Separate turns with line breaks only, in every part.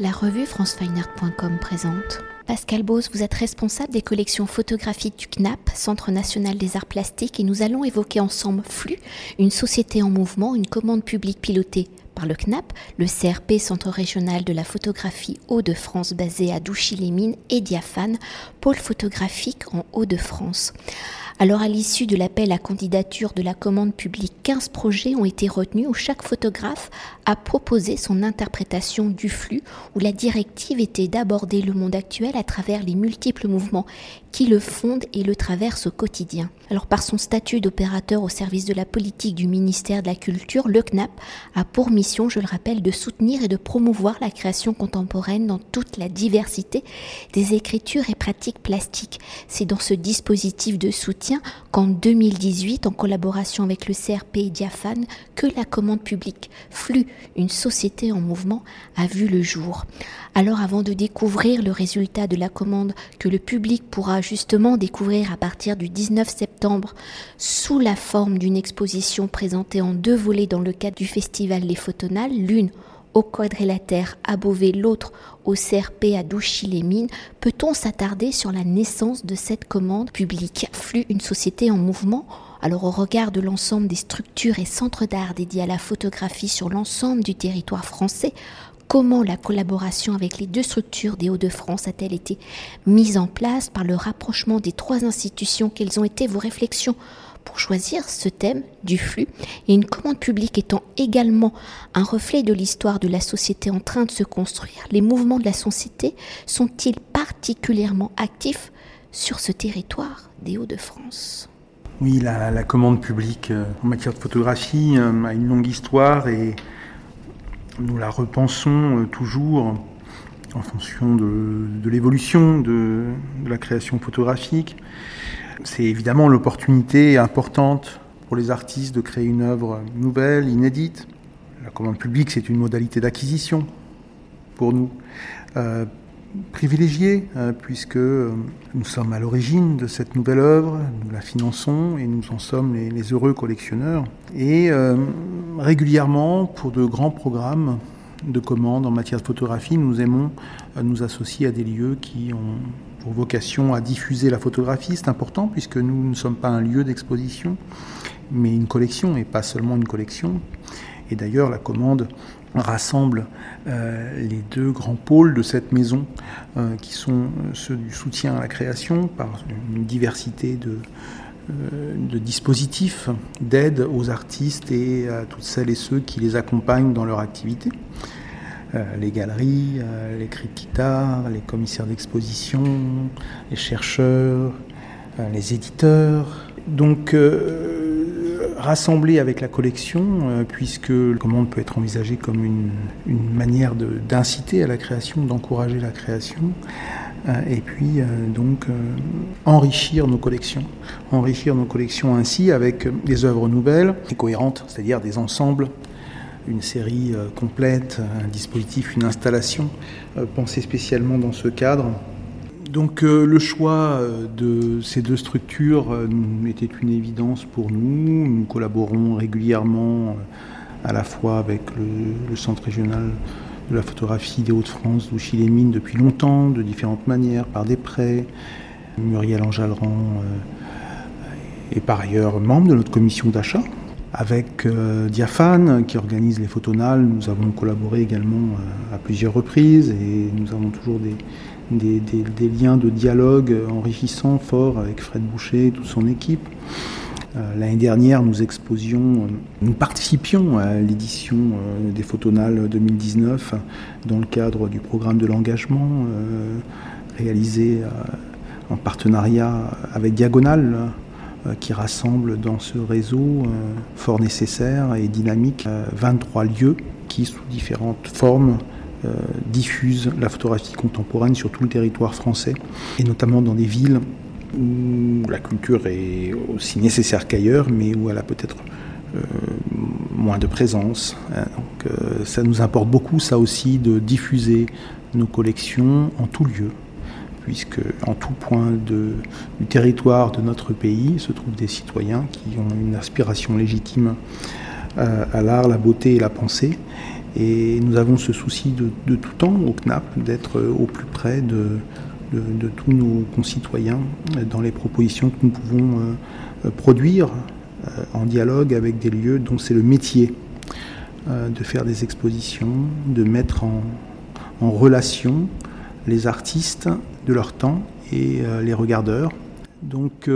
La revue francefineart.com présente. Pascal Bose, vous êtes responsable des collections photographiques du CNAP, Centre national des arts plastiques, et nous allons évoquer ensemble Flux, une société en mouvement, une commande publique pilotée par le CNAP, le CRP, Centre régional de la photographie Hauts-de-France basé à Douchy-les-Mines, et Diaphane, pôle photographique en Hauts-de-France. Alors à l'issue de l'appel à candidature de la commande publique, 15 projets ont été retenus où chaque photographe a proposé son interprétation du flux, où la directive était d'aborder le monde actuel à travers les multiples mouvements qui le fondent et le traversent au quotidien. Alors par son statut d'opérateur au service de la politique du ministère de la Culture, le CNAP a pour mission, je le rappelle, de soutenir et de promouvoir la création contemporaine dans toute la diversité des écritures et pratiques plastiques. C'est dans ce dispositif de soutien qu'en 2018, en collaboration avec le CRP et que la commande publique Flux, une société en mouvement, a vu le jour. Alors avant de découvrir le résultat de la commande que le public pourra justement découvrir à partir du 19 septembre sous la forme d'une exposition présentée en deux volets dans le cadre du festival Les Photonales, l'une au quadrilatère à Beauvais, l'autre au CRP à Douchy-les-Mines, peut-on s'attarder sur la naissance de cette commande publique? Flux, une société en mouvement? Alors au regard de l'ensemble des structures et centres d'art dédiés à la photographie sur l'ensemble du territoire français, comment la collaboration avec les deux structures des Hauts-de-France a-t-elle été mise en place par le rapprochement des trois institutions? Quelles ont été vos réflexions pour choisir ce thème du flux. Et une commande publique étant également un reflet de l'histoire de la société en train de se construire, les mouvements de la société sont-ils particulièrement actifs sur ce territoire des Hauts-de-France?
Oui, la, commande publique euh, en matière de photographie euh, a une longue histoire et nous la repensons euh, toujours en fonction de, l'évolution de, la création photographique. C'est évidemment l'opportunité importante pour les artistes de créer une œuvre nouvelle, inédite. La commande publique, c'est une modalité d'acquisition pour nous. Euh, privilégiée, euh, puisque euh, nous sommes à l'origine de cette nouvelle œuvre, nous la finançons et nous en sommes les, heureux collectionneurs. Et régulièrement, pour de grands programmes de commandes en matière de photographie, nous aimons nous associer à des lieux qui ont pour vocation à diffuser la photographie. C'est important puisque nous ne sommes pas un lieu d'exposition, mais une collection et pas seulement une collection. Et d'ailleurs, la commande rassemble euh, les deux grands pôles de cette maison, euh, qui sont ceux du soutien à la création par une diversité de, euh, de dispositifs d'aide aux artistes et à toutes celles et ceux qui les accompagnent dans leur activité. Euh, les galeries, euh, les de guitare, les commissaires d'exposition, les chercheurs, euh, les éditeurs. Donc, rassemblés avec la collection, puisque la commande peut être envisagée comme une, une manière d'inciter à la création, d'encourager la création, et puis donc enrichir nos collections. Enrichir nos collections ainsi avec des œuvres nouvelles et cohérentes, c'est-à-dire des ensembles une série euh, complète, un dispositif, une installation euh, pensée spécialement dans ce cadre. Donc euh, le choix de ces deux structures était une évidence pour nous. Nous collaborons régulièrement à la fois avec le, Centre régional de la photographie des Hauts-de-France, d'Ouchy-les-Mines depuis longtemps, de différentes manières, par des prêts. Muriel Anjalran est par ailleurs membre de notre commission d'achat avec euh, Diaphane qui organise les photonales, nous avons collaboré également euh, à plusieurs reprises et nous avons toujours des, des, liens de dialogue enrichissants, forts avec Fred Boucher et toute son équipe. Euh, l'année dernière, nous exposions, nous participions à l'édition des Photonales 2019 dans le cadre du programme de l'engagement réalisé en partenariat avec Diagonale, euh, qui rassemble dans ce réseau euh, fort nécessaire et dynamique 23 euh, lieux qui, sous différentes formes, diffusent la photographie contemporaine sur tout le territoire français, et notamment dans des villes où la culture est aussi nécessaire qu'ailleurs, mais où elle a peut-être moins de présence. Hein. Donc, ça nous importe beaucoup, ça aussi, de diffuser nos collections en tout lieu, puisque en tout point du territoire de notre pays se trouvent des citoyens qui ont une aspiration légitime euh, à l'art, la beauté et la pensée, Et nous avons ce souci de, tout temps au CNAP d'être au plus près de, de, tous nos concitoyens dans les propositions que nous pouvons euh, produire euh, en dialogue avec des lieux dont c'est le métier euh, de faire des expositions, de mettre en, relation les artistes de leur temps et les regardeurs. Donc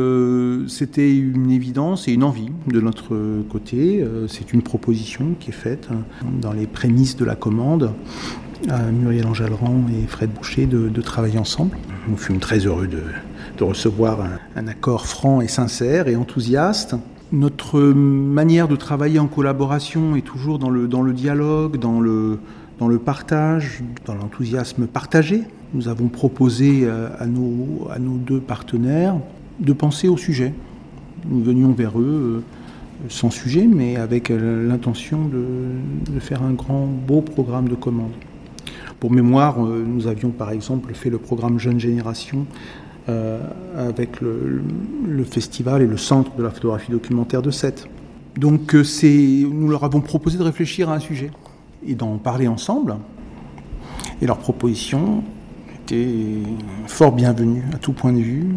c'était une évidence et une envie de notre côté. c'est une proposition qui est faite hein, dans les prémices de la commande à Muriel Enjalran et Fred Boucher de, travailler ensemble. Nous fûmes très heureux de, recevoir un, accord franc et sincère et enthousiaste. Notre manière de travailler en collaboration est toujours dans le, dialogue, dans le, partage, dans l'enthousiasme partagé. Nous avons proposé euh, à nos, deux partenaires de penser au sujet. Nous venions vers eux euh, sans sujet, mais avec euh, l'intention de, de faire un grand, beau programme de commandes. Pour mémoire, euh, nous avions par exemple fait le programme Jeune Génération euh, avec le, festival et le centre de la photographie documentaire de Sète. Donc euh, nous leur avons proposé de réfléchir à un sujet et d'en parler ensemble. Et leur proposition était fort bienvenue à tout point de vue,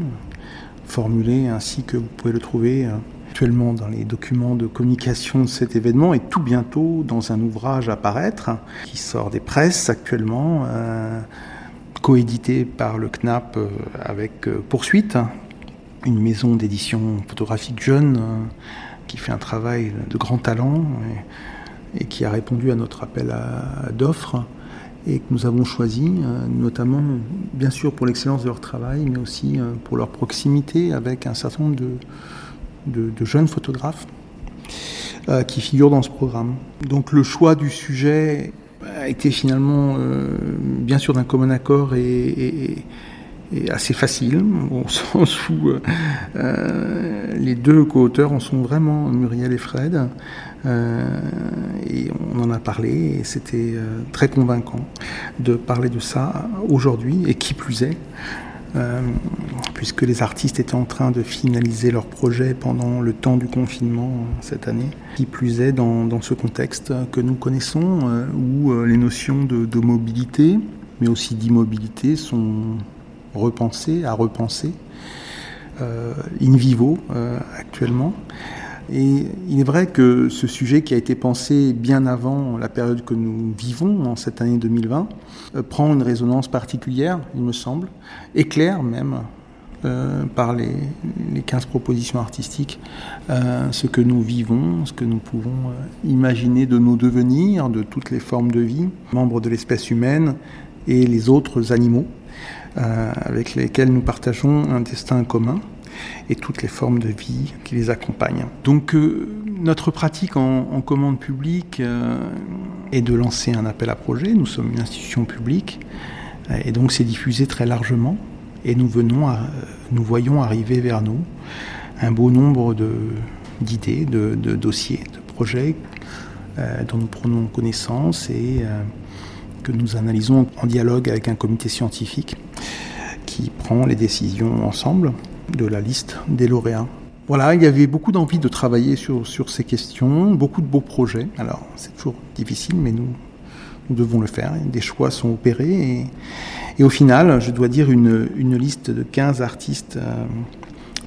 formulée ainsi que vous pouvez le trouver actuellement dans les documents de communication de cet événement et tout bientôt dans un ouvrage à paraître qui sort des presses actuellement, euh, coédité par le CNAP euh, avec euh, Poursuite, une maison d'édition photographique jeune qui fait un travail de grand talent et, qui a répondu à notre appel d'offres et que nous avons choisi, notamment bien sûr pour l'excellence de leur travail, mais aussi pour leur proximité avec un certain nombre de, de, jeunes photographes euh, qui figurent dans ce programme. Donc le choix du sujet a été finalement, euh, bien sûr, d'un commun accord et, assez facile, au sens où euh, les deux co-auteurs en sont vraiment Muriel et Fred. et on en a parlé et c'était très convaincant de parler de ça aujourd'hui et qui plus est euh, puisque les artistes étaient en train de finaliser leur projet pendant le temps du confinement euh, cette année. Qui plus est dans, ce contexte que nous connaissons, euh, où les notions de, mobilité, mais aussi d'immobilité, sont repensées, à repenser, in vivo actuellement. Et il est vrai que ce sujet qui a été pensé bien avant la période que nous vivons, en cette année 2020, euh, prend une résonance particulière, il me semble, éclaire même euh, par les, les, 15 propositions artistiques euh, ce que nous vivons, ce que nous pouvons imaginer de nos devenirs, de toutes les formes de vie, membres de l'espèce humaine et les autres animaux avec lesquels nous partageons un destin commun et toutes les formes de vie qui les accompagnent. Donc euh, notre pratique en, commande publique euh, est de lancer un appel à projet. Nous sommes une institution publique et donc c'est diffusé très largement et nous venons, nous voyons arriver vers nous un beau nombre d'idées, de, dossiers, de projets euh, dont nous prenons connaissance et que nous analysons en dialogue avec un comité scientifique qui prend les décisions ensemble de la liste des lauréats. Voilà, il y avait beaucoup d'envie de travailler sur, sur ces questions, beaucoup de beaux projets. Alors, c'est toujours difficile, mais nous, nous devons le faire. Des choix sont opérés. Et, au final, je dois dire une, une liste de 15 artistes euh,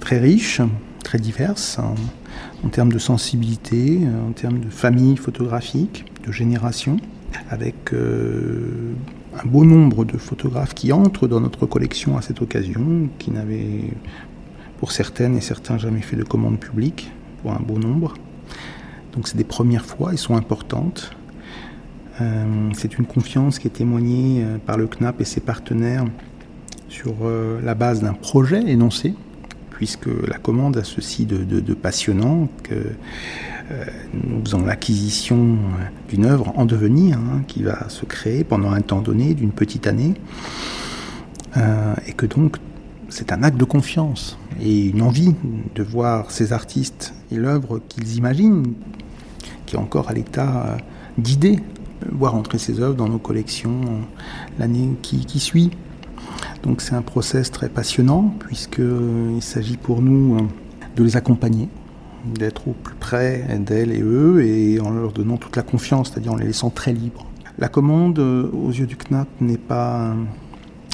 très riches, très diverses, en, termes de sensibilité, en termes de famille photographique, de génération, avec euh, un beau nombre de photographes qui entrent dans notre collection à cette occasion, qui n'avaient pour certaines et certains jamais fait de commande publique, pour un beau nombre. Donc c'est des premières fois, elles sont importantes. Euh, c'est une confiance qui est témoignée euh, par le CNAP et ses partenaires sur euh, la base d'un projet énoncé, puisque la commande a ceci de, passionnant que nous faisons l'acquisition d'une œuvre en devenir hein, qui va se créer pendant un temps donné, d'une petite année, et que donc c'est un acte de confiance et une envie de voir ces artistes et l'œuvre qu'ils imaginent, qui est encore à l'état d'idée, voir entrer ces œuvres dans nos collections l'année qui, suit. Donc c'est un process très passionnant puisqu'il s'agit pour nous de les accompagner d'être au plus près d'elles et eux et en leur donnant toute la confiance, c'est-à-dire en les laissant très libres. La commande, aux yeux du CNAP, n'est pas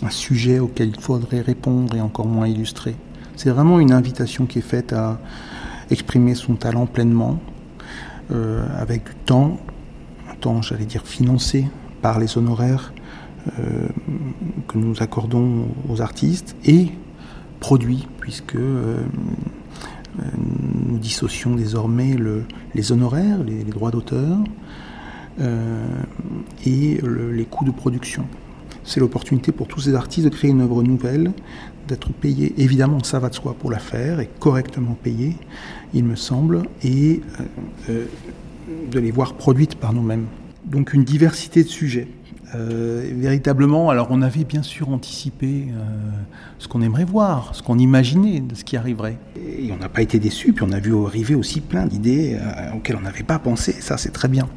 un sujet auquel il faudrait répondre et encore moins illustrer. C'est vraiment une invitation qui est faite à exprimer son talent pleinement, euh, avec du temps, un temps, j'allais dire, financé par les honoraires euh, que nous accordons aux artistes et produit, puisque euh, nous dissocions désormais les honoraires, les, droits d'auteur et les coûts de production c'est l'opportunité pour tous ces artistes de créer une œuvre nouvelle, d'être payés, évidemment ça va de soi pour la faire, et correctement payés, il me semble, et euh, euh, de les voir produites par nous-mêmes. Donc une diversité de sujets. Euh, véritablement, alors on avait bien sûr anticipé ce qu'on aimerait voir, ce qu'on imaginait de ce qui arriverait. Et on n'a pas été déçus, puis on a vu arriver aussi plein d'idées auxquelles on n'avait pas pensé, ça c'est très bien.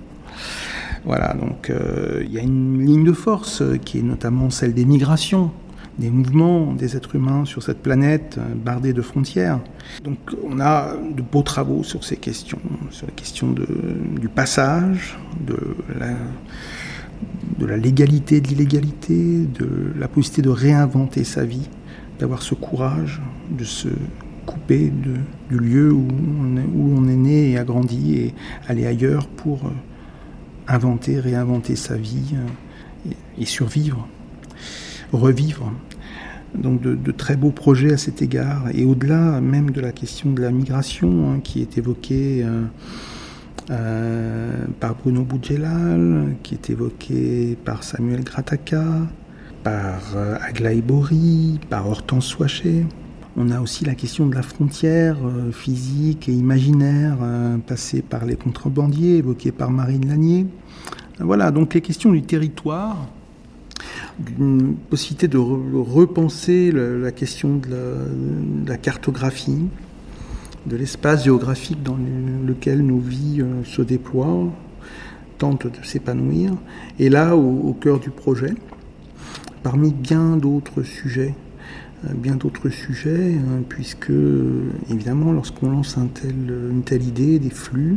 Voilà, donc euh, il y a une ligne de force euh, qui est notamment celle des migrations, des mouvements des êtres humains sur cette planète euh, bardée de frontières. Donc on a de beaux travaux sur ces questions, sur la question du passage, de la, de légalité, de l'illégalité, de la possibilité de réinventer sa vie, d'avoir ce courage, de se couper du lieu où on est né et a grandi et aller ailleurs pour inventer, réinventer sa vie euh, et, survivre, revivre. Donc de, très beaux projets à cet égard. Et au-delà même de la question de la migration hein, qui est évoquée euh, euh, par Bruno Boudjelal, qui est évoquée par Samuel Grataka, par Aglaé Bory, par Hortense Soichet. On a aussi la question de la frontière euh, physique et imaginaire euh, passée par les contrebandiers, évoquée par Marine Lanier. Voilà, donc les questions du territoire, d'une possibilité de repenser la question de la, cartographie, de l'espace géographique dans lequel nos vies euh, se déploient, tentent de s'épanouir. Et là, au cœur du projet, parmi bien d'autres sujets bien d'autres sujets, hein, puisque évidemment lorsqu'on lance une telle idée, des flux,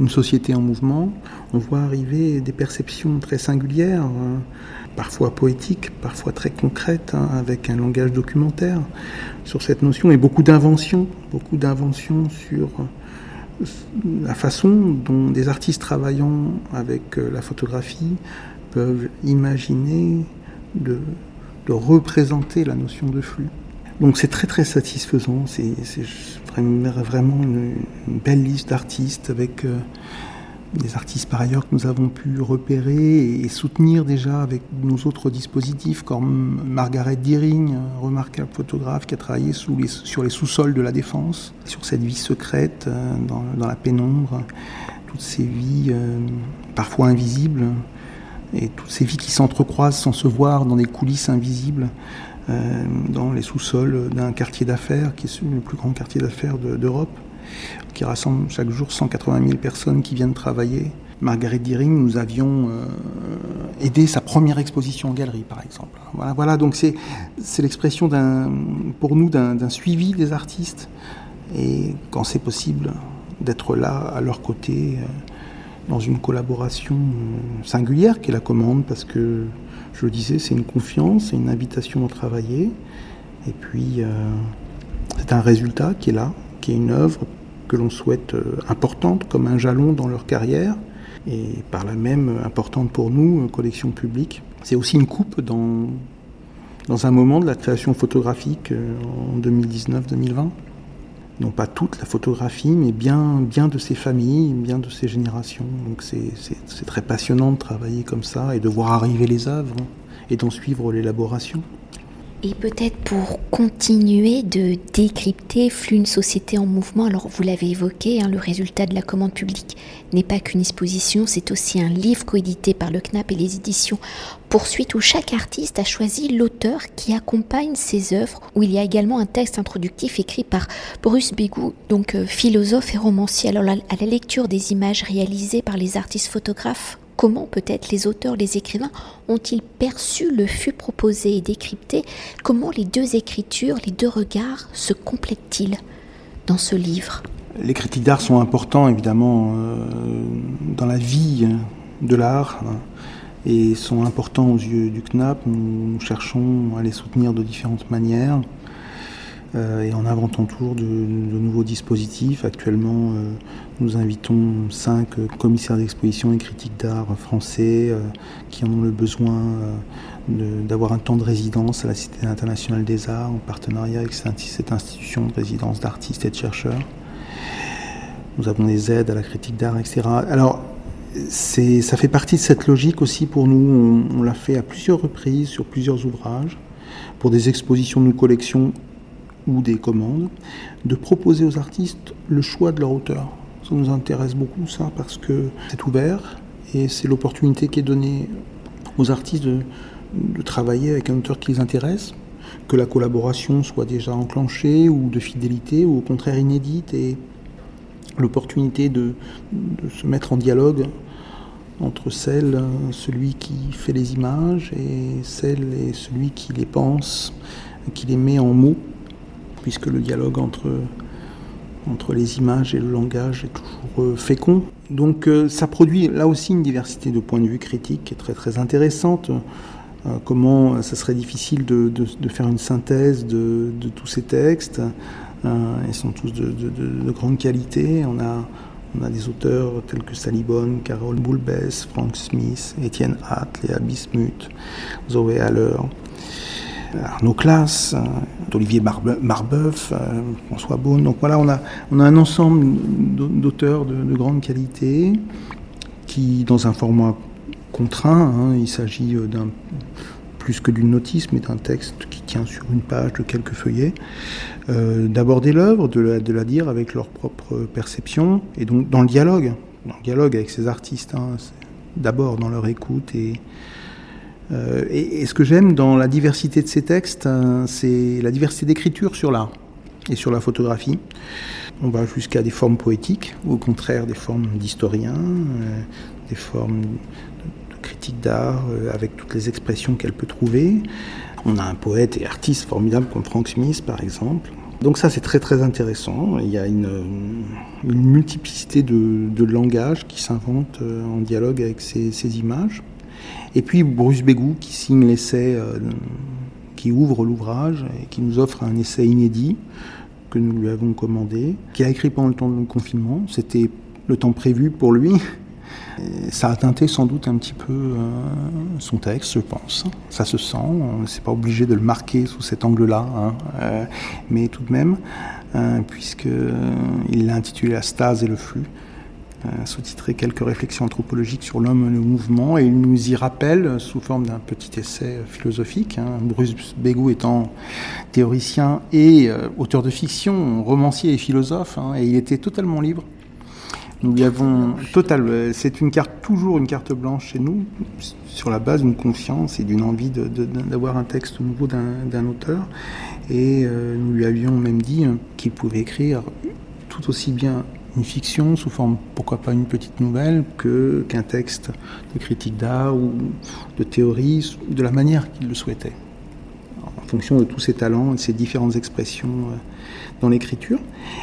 une société en mouvement, on voit arriver des perceptions très singulières, hein, parfois poétiques, parfois très concrètes, hein, avec un langage documentaire sur cette notion, et beaucoup d'inventions, beaucoup d'inventions sur euh, la façon dont des artistes travaillant avec euh, la photographie peuvent imaginer de de représenter la notion de flux. Donc c'est très très satisfaisant, c'est vraiment une, belle liste d'artistes avec euh, des artistes par ailleurs que nous avons pu repérer et, soutenir déjà avec nos autres dispositifs comme Margaret Deering, remarquable photographe qui a travaillé sur les sous-sols de la défense, sur cette vie secrète euh, dans, dans, la pénombre, toutes ces vies euh, parfois invisibles et toutes ces vies qui s'entrecroisent sans se voir dans des coulisses invisibles, euh, dans les sous-sols d'un quartier d'affaires, qui est le plus grand quartier d'affaires d'Europe, qui rassemble chaque jour 180 000 personnes qui viennent travailler. Margaret Deering, nous avions euh, aidé sa première exposition en galerie, par exemple. Voilà, donc c'est l'expression pour nous d'un suivi des artistes, et quand c'est possible, d'être là à leur côté. Euh, dans une collaboration euh, singulière qui est la commande, parce que, je le disais, c'est une confiance, c'est une invitation à travailler. Et puis, euh, c'est un résultat qui est là, qui est une œuvre que l'on souhaite euh, importante, comme un jalon dans leur carrière, et par là même importante pour nous, collection publique. C'est aussi une coupe dans, dans un moment de la création photographique en 2019-2020 non pas toute la photographie, mais bien, bien de ces familles, bien de ces générations. Donc c'est très passionnant de travailler comme ça et de voir arriver les œuvres et d'en suivre l'élaboration.
Et peut-être pour continuer de décrypter Flux une société en mouvement, alors vous l'avez évoqué, hein, le résultat de la commande publique n'est pas qu'une exposition, c'est aussi un livre coédité par le CNAP et les éditions Poursuite où chaque artiste a choisi l'auteur qui accompagne ses œuvres, où il y a également un texte introductif écrit par Bruce Bégou, donc euh, philosophe et romancier. Alors à la lecture des images réalisées par les artistes photographes, Comment peut-être les auteurs, les écrivains ont-ils perçu le fut proposé et décrypté? Comment les deux écritures, les deux regards se complètent-ils dans ce livre?
Les critiques d'art sont importants évidemment dans la vie de l'art hein, et sont importants aux yeux du CNAP. Nous, cherchons à les soutenir de différentes manières et en inventant toujours de, nouveaux dispositifs. Actuellement, nous invitons cinq commissaires d'exposition et critiques d'art français qui en ont le besoin d'avoir un temps de résidence à la Cité internationale des arts en partenariat avec cette institution de résidence d'artistes et de chercheurs. Nous avons des aides à la critique d'art, etc. Alors, ça fait partie de cette logique aussi pour nous. On, l'a fait à plusieurs reprises sur plusieurs ouvrages, pour des expositions de nos collections ou des commandes, de proposer aux artistes le choix de leur auteur. Ça nous intéresse beaucoup, ça, parce que c'est ouvert et c'est l'opportunité qui est donnée aux artistes de, de travailler avec un auteur qui les intéresse, que la collaboration soit déjà enclenchée ou de fidélité ou au contraire inédite et l'opportunité de, se mettre en dialogue entre celle, celui qui fait les images et celle et celui qui les pense, qui les met en mots, puisque le dialogue entre, entre les images et le langage est toujours euh, fécond. Donc euh, ça produit là aussi une diversité de points de vue critiques qui est très très intéressante. Euh, comment ça serait difficile de, faire une synthèse de, tous ces textes. Ils sont tous de, grande qualité. On a, on a des auteurs tels que Salibon, Carole Boulbès, Frank Smith, Étienne Hatt, Léa Bismuth, Zoé Haller, Arnaud Classe, Olivier Marbeuf, euh, François Beaune. Donc voilà, on a, un ensemble d'auteurs de, grande qualité qui, dans un format contraint. Hein. Il s'agit euh, plus que d'une notice, mais d'un texte qui tient sur une page de quelques feuillets, euh, d'aborder l'œuvre, de la, de la dire avec leur propre perception, et donc dans le dialogue, dans le dialogue avec ces artistes, hein, d'abord dans leur écoute. Et, euh, et, ce que j'aime dans la diversité de ces textes, hein, c'est la diversité d'écriture sur l'art et sur la photographie. On va jusqu'à des formes poétiques, ou au contraire des formes d'historiens, des formes critique d'art euh, avec toutes les expressions qu'elle peut trouver. On a un poète et artiste formidable comme Frank Smith par exemple. Donc ça c'est très très intéressant. Il y a une, multiplicité de, de langages qui s'inventent euh, en dialogue avec ces, images. Et puis Bruce Bégou qui signe l'essai, euh, qui ouvre l'ouvrage et qui nous offre un essai inédit que nous lui avons commandé, qu'il a écrit pendant le temps du confinement. C'était le temps prévu pour lui. Ça a teinté sans doute un petit peu euh, son texte, je pense. Ça se sent. C'est pas obligé de le marquer sous cet angle-là, hein. euh, mais tout de même, puisqu'il l'a intitulé La stase et le flux, sous-titré Quelques réflexions anthropologiques sur l'homme et le mouvement, et il nous y rappelle sous forme d'un petit essai philosophique. Hein, Bruce Bégou étant théoricien et auteur de fiction, romancier et philosophe, hein, et il était totalement libre nous lui avons total. Euh, c'est une carte toujours une carte blanche chez nous, sur la base d'une confiance et d'une envie d'avoir un texte nouveau d'un auteur. Et euh, nous lui avions même dit qu'il pouvait écrire tout aussi bien une fiction sous forme, pourquoi pas une petite nouvelle, que qu'un texte de critique d'art ou de théorie, de la manière qu'il le souhaitait, en fonction de tous ses talents et de ses différentes expressions euh, dans l'écriture.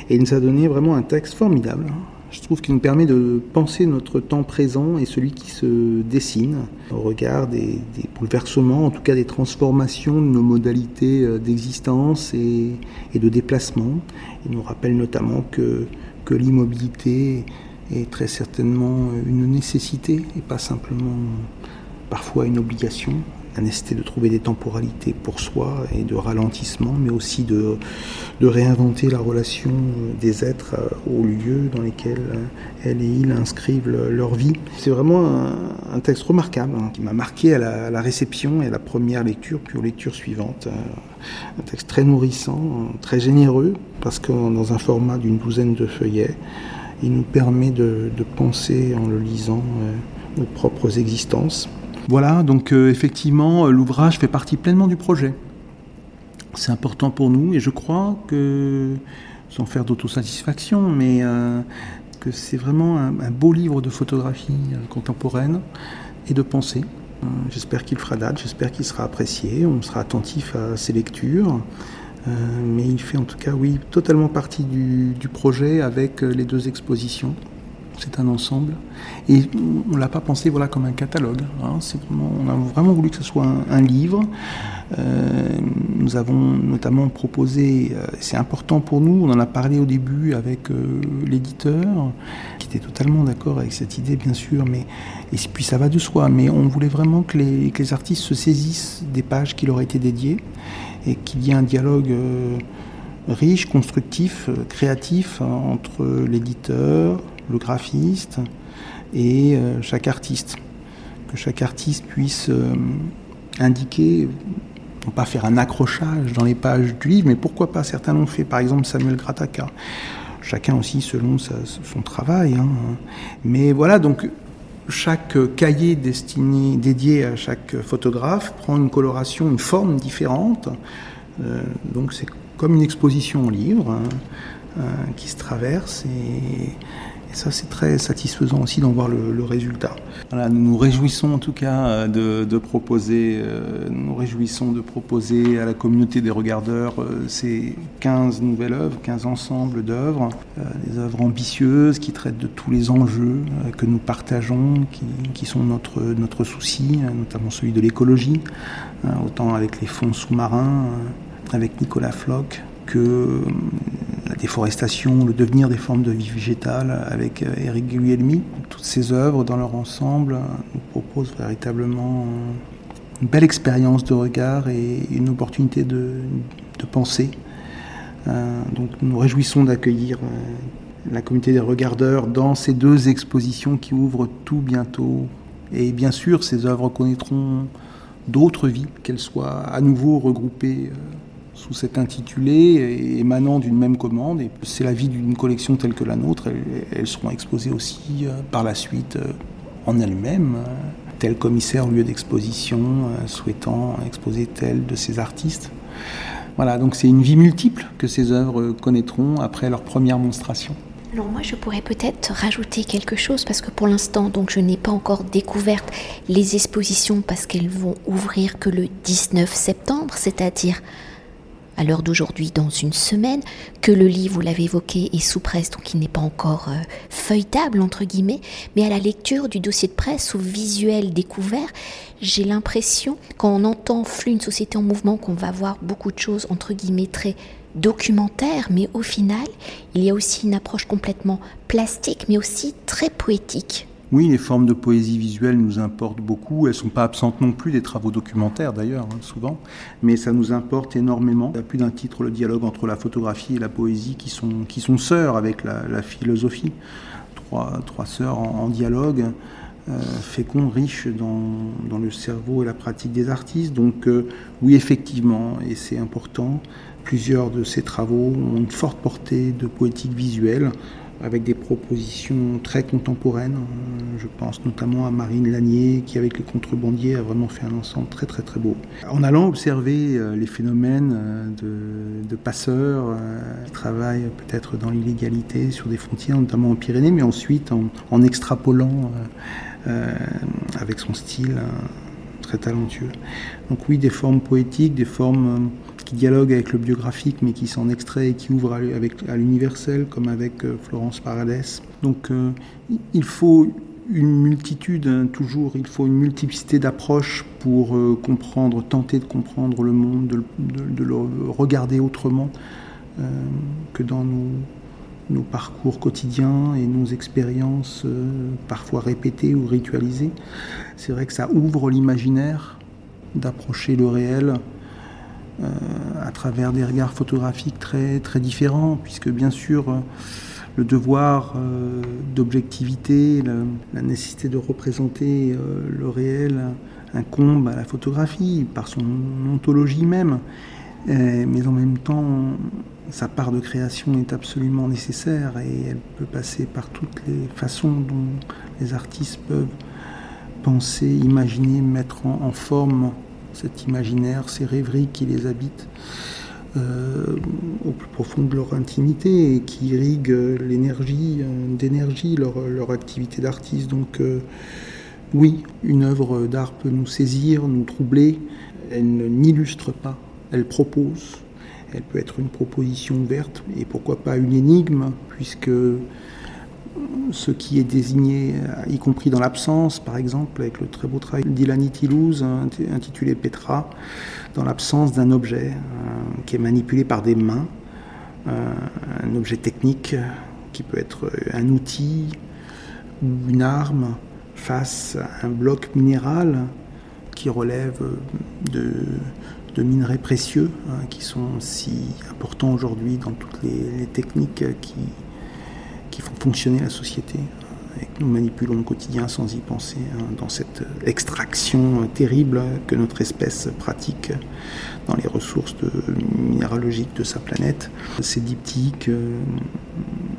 Et il nous a donné vraiment un texte formidable. Hein je trouve qu'il nous permet de penser notre temps présent et celui qui se dessine au regard des, bouleversements, en tout cas des transformations de nos modalités euh, d'existence et, de déplacement. Il nous rappelle notamment que, que l'immobilité est très certainement une nécessité et pas simplement parfois une obligation la nécessité de trouver des temporalités pour soi et de ralentissement, mais aussi de, de réinventer la relation des êtres euh, aux lieux dans lesquels euh, elle et il inscrivent leur vie. C'est vraiment un, texte remarquable hein, qui m'a marqué à la, réception et à la première lecture, puis aux lectures suivantes. Euh, un texte très nourrissant, très généreux, parce que dans un format d'une douzaine de feuillets, il nous permet de penser en le lisant nos propres existences. Voilà, donc euh, effectivement, euh, l'ouvrage fait partie pleinement du projet. C'est important pour nous et je crois que, sans faire d'autosatisfaction, mais euh, que c'est vraiment un, beau livre de photographie contemporaine et de pensée. J'espère qu'il fera date, j'espère qu'il sera apprécié, on sera attentif à ses lectures.
mais il fait en tout cas, oui, totalement partie du, du projet avec les deux expositions c'est un ensemble. Et on ne l'a pas pensé voilà, comme un catalogue. Hein. on a vraiment voulu que ce soit un, livre. Euh, nous avons notamment proposé, euh, c'est important pour nous, on en a parlé au début avec euh, l'éditeur, qui était totalement d'accord avec cette idée, bien sûr, mais, et puis ça va de soi, mais on voulait vraiment que les, artistes se saisissent des pages qui leur étaient dédiées et qu'il y ait un dialogue riche, constructif, créatif hein, entre l'éditeur, le graphiste et euh, chaque artiste. Que chaque artiste puisse euh, indiquer, pas faire un accrochage dans les pages du livre, mais pourquoi pas, certains l'ont fait, par exemple Samuel Grataka. Chacun aussi selon son travail. Hein. Mais voilà, donc chaque cahier destiné, dédié à chaque photographe prend une coloration, une forme différente. Euh, donc c'est comme une exposition en livre hein, qui se traverse et et ça, c'est très satisfaisant aussi d'en voir le, résultat.
Nous nous réjouissons en tout cas euh, de, proposer, euh, nous réjouissons de proposer à la communauté des regardeurs euh, ces 15 nouvelles œuvres, 15 ensembles d'œuvres, des œuvres ambitieuses qui traitent de tous les enjeux que nous partageons, qui, sont notre, notre souci, notamment celui de l'écologie, autant avec les fonds sous-marins, avec Nicolas Floch, que la déforestation, le devenir des formes de vie végétale avec Eric euh, Guilhelmy. Toutes ces œuvres, dans leur ensemble, nous proposent véritablement une belle expérience de regard et une opportunité de, penser. Euh, donc nous nous réjouissons d'accueillir euh, la communauté des regardeurs dans ces deux expositions qui ouvrent tout bientôt. Et bien sûr, ces œuvres connaîtront d'autres vies, qu'elles soient à nouveau regroupées sous cet intitulé émanant d'une même commande. Et c'est la vie d'une collection telle que la nôtre. Elles, seront exposées aussi euh, par la suite euh, en elles-mêmes, euh, tel commissaire au lieu d'exposition, souhaitant exposer tel de ces artistes. Voilà, donc c'est une vie multiple que ces œuvres connaîtront après leur première monstration.
Alors moi je pourrais peut-être rajouter quelque chose parce que pour l'instant donc je n'ai pas encore découvert les expositions parce qu'elles vont ouvrir que le 19 septembre, c'est-à-dire à l'heure d'aujourd'hui dans une semaine, que le livre, vous l'avez évoqué, est sous presse, donc il n'est pas encore euh, feuilletable, entre guillemets, mais à la lecture du dossier de presse ou visuel découvert, j'ai l'impression, quand on entend Flux, une société en mouvement, qu'on va voir beaucoup de choses, entre guillemets, très documentaires, mais au final, il y a aussi une approche complètement plastique, mais aussi très poétique.
Oui, les formes de poésie visuelle nous importent beaucoup. Elles ne sont pas absentes non plus des travaux documentaires d'ailleurs, hein, souvent, mais ça nous importe énormément. Il y a plus d'un titre, le dialogue entre la photographie et la poésie, qui sont, qui sont sœurs avec la, philosophie. Trois, trois sœurs en, dialogue. Euh, féconds, riches dans, dans, le cerveau et la pratique des artistes. Donc euh, oui, effectivement, et c'est important, plusieurs de ces travaux ont une forte portée de poétique visuelle avec des propositions très contemporaines. Je pense notamment à Marine Lanier qui, avec les contrebandiers, a vraiment fait un ensemble très très très beau. En allant observer euh, les phénomènes euh, de, passeurs euh, qui travaillent peut-être dans l'illégalité sur des frontières, notamment en Pyrénées, mais ensuite en, extrapolant avec son style très talentueux. Donc oui, des formes poétiques, des formes qui dialogue avec le biographique, mais qui s'en extrait et qui ouvre à, l'universel, comme avec euh, Florence Paradès. Donc euh, il faut une multitude, hein, toujours, il faut une multiplicité d'approches pour euh, comprendre, tenter de comprendre le monde, de, le regarder autrement que dans nos, parcours quotidiens et nos expériences parfois répétées ou ritualisées. C'est vrai que ça ouvre l'imaginaire d'approcher le réel euh, à travers des regards photographiques très, très différents, puisque bien sûr, euh, le devoir euh, d'objectivité, la nécessité de représenter le réel incombe à la photographie par son ontologie même. mais en même temps, sa part de création est absolument nécessaire et elle peut passer par toutes les façons dont les artistes peuvent penser, imaginer, mettre en forme cet imaginaire, ces rêveries qui les habitent euh, au plus profond de leur intimité et qui irriguent l'énergie, euh, d'énergie, leur, activité d'artiste. Donc euh, oui, une œuvre d'art peut nous saisir, nous troubler. Elle n'illustre pas, elle propose, elle peut être une proposition ouverte et pourquoi pas une énigme, puisque ce qui est désigné, y compris dans l'absence, par exemple, avec le très beau travail d'Ilani Tilouz intitulé Petra, dans l'absence d'un objet euh, qui est manipulé par des mains, euh, un objet technique qui peut être un outil ou une arme face à un bloc minéral qui relève de, minerais précieux, hein, qui sont si importants aujourd'hui dans toutes les techniques qui, qui font fonctionner la société et que nous manipulons au quotidien sans y penser hein, dans cette extraction terrible que notre espèce pratique dans les ressources minéralogiques de sa planète. Ces diptyques euh,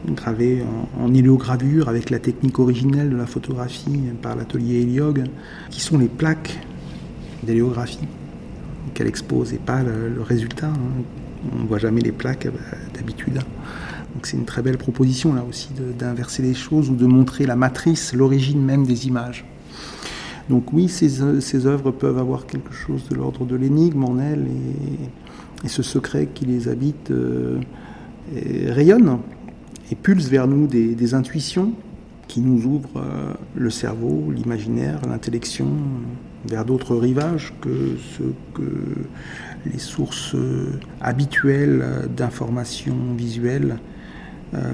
gravés en, héliogravure avec la technique originelle de la photographie par l'atelier Héliog, qui sont les plaques d'héliographie qu'elle expose et pas le, résultat. Hein. On ne voit jamais les plaques euh, d'habitude. Donc c'est une très belle proposition là aussi d'inverser les choses ou de montrer la matrice, l'origine même des images. Donc oui, ces, œuvres peuvent avoir quelque chose de l'ordre de l'énigme en elles et, ce secret qui les habite euh, rayonne et pulse vers nous des, intuitions qui nous ouvrent euh, le cerveau, l'imaginaire, l'intellection vers d'autres rivages que ce que les sources habituelles d'informations visuelles euh,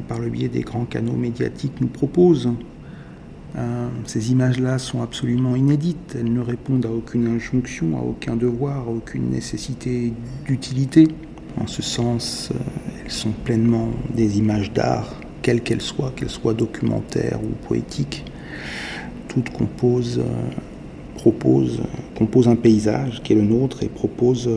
par le biais des grands canaux médiatiques, nous proposent. Euh, ces images-là sont absolument inédites, elles ne répondent à aucune injonction, à aucun devoir, à aucune nécessité d'utilité. En ce sens, euh, elles sont pleinement des images d'art, quelles qu'elles soient, qu'elles soient documentaires ou poétiques. Toutes composent, composent un paysage qui est le nôtre et proposent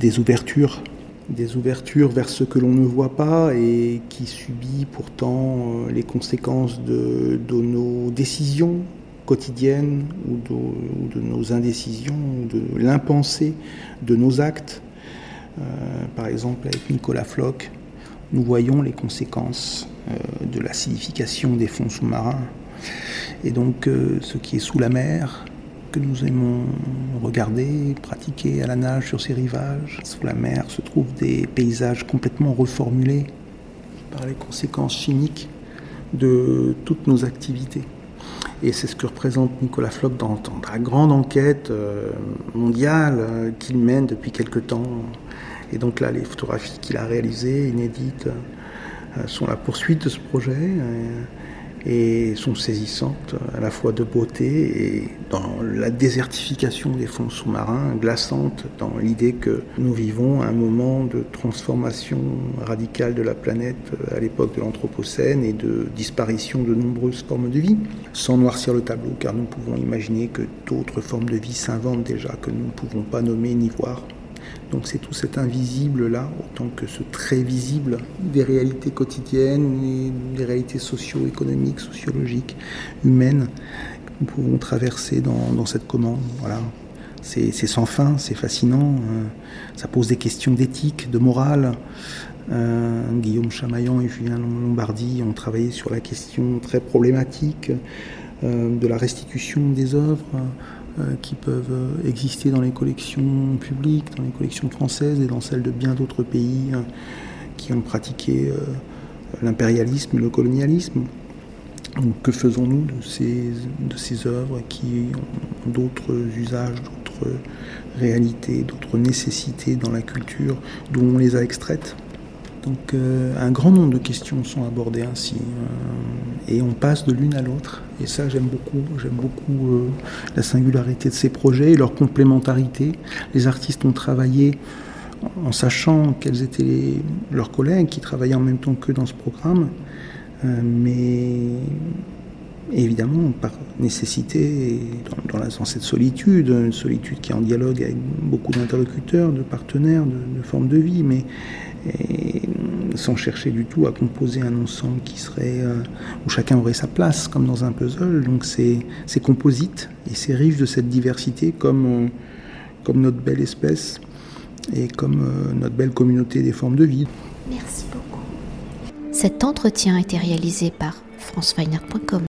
des ouvertures des ouvertures vers ce que l'on ne voit pas et qui subit pourtant euh, les conséquences de, nos décisions quotidiennes ou de, nos indécisions, de l'impensé de nos actes. Euh, par exemple, avec Nicolas Floch, nous voyons les conséquences euh, de l'acidification des fonds sous-marins. Et donc, ce qui est sous la mer, que nous aimons regarder, pratiquer à la nage sur ces rivages. Sous la mer se trouvent des paysages complètement reformulés par les conséquences chimiques de toutes nos activités. Et c'est ce que représente Nicolas Floch dans, la grande enquête euh, mondiale euh, qu'il mène depuis quelque temps. Et donc là, les photographies qu'il a réalisées, inédites, euh, sont la poursuite de ce projet et sont saisissantes à la fois de beauté et dans la désertification des fonds sous-marins, glaçante dans l'idée que nous vivons un moment de transformation radicale de la planète à l'époque de l'Anthropocène et de disparition de nombreuses formes de vie, sans noircir le tableau car nous pouvons imaginer que d'autres formes de vie s'inventent déjà que nous ne pouvons pas nommer ni voir. Donc c'est tout cet invisible-là, autant que ce très visible des réalités quotidiennes, des réalités socio-économiques, sociologiques, humaines, que nous pouvons traverser dans, cette commande. Voilà. C'est sans fin, c'est fascinant, hein. ça pose des questions d'éthique, de morale. Euh, Guillaume Chamaillan et Julien Lombardi ont travaillé sur la question très problématique euh, de la restitution des œuvres euh, qui peuvent euh, exister dans les collections publiques, dans les collections françaises et dans celles de bien d'autres pays hein, qui ont pratiqué euh, l'impérialisme et le colonialisme. que faisons-nous de ces, de ces œuvres qui ont d'autres usages, d'autres réalités, d'autres nécessités dans la culture, d'où on les a extraites? Donc euh, un grand nombre de questions sont abordées ainsi euh, et on passe de l'une à l'autre. Et ça j'aime beaucoup, j'aime beaucoup euh, la singularité de ces projets et leur complémentarité. Les artistes ont travaillé en sachant quels étaient leurs collègues qui travaillaient en même temps que dans ce programme, mais évidemment par nécessité dans, dans, cette solitude, une solitude qui est en dialogue avec beaucoup d'interlocuteurs, de partenaires, de, formes de vie, mais sans chercher du tout à composer un ensemble qui serait euh, où chacun aurait sa place comme dans un puzzle. Donc c'est composite et c'est riche de cette diversité comme, euh, comme notre belle espèce et comme euh, notre belle communauté des formes de vie.
Merci beaucoup. Cet entretien a été réalisé par franceweiner.com.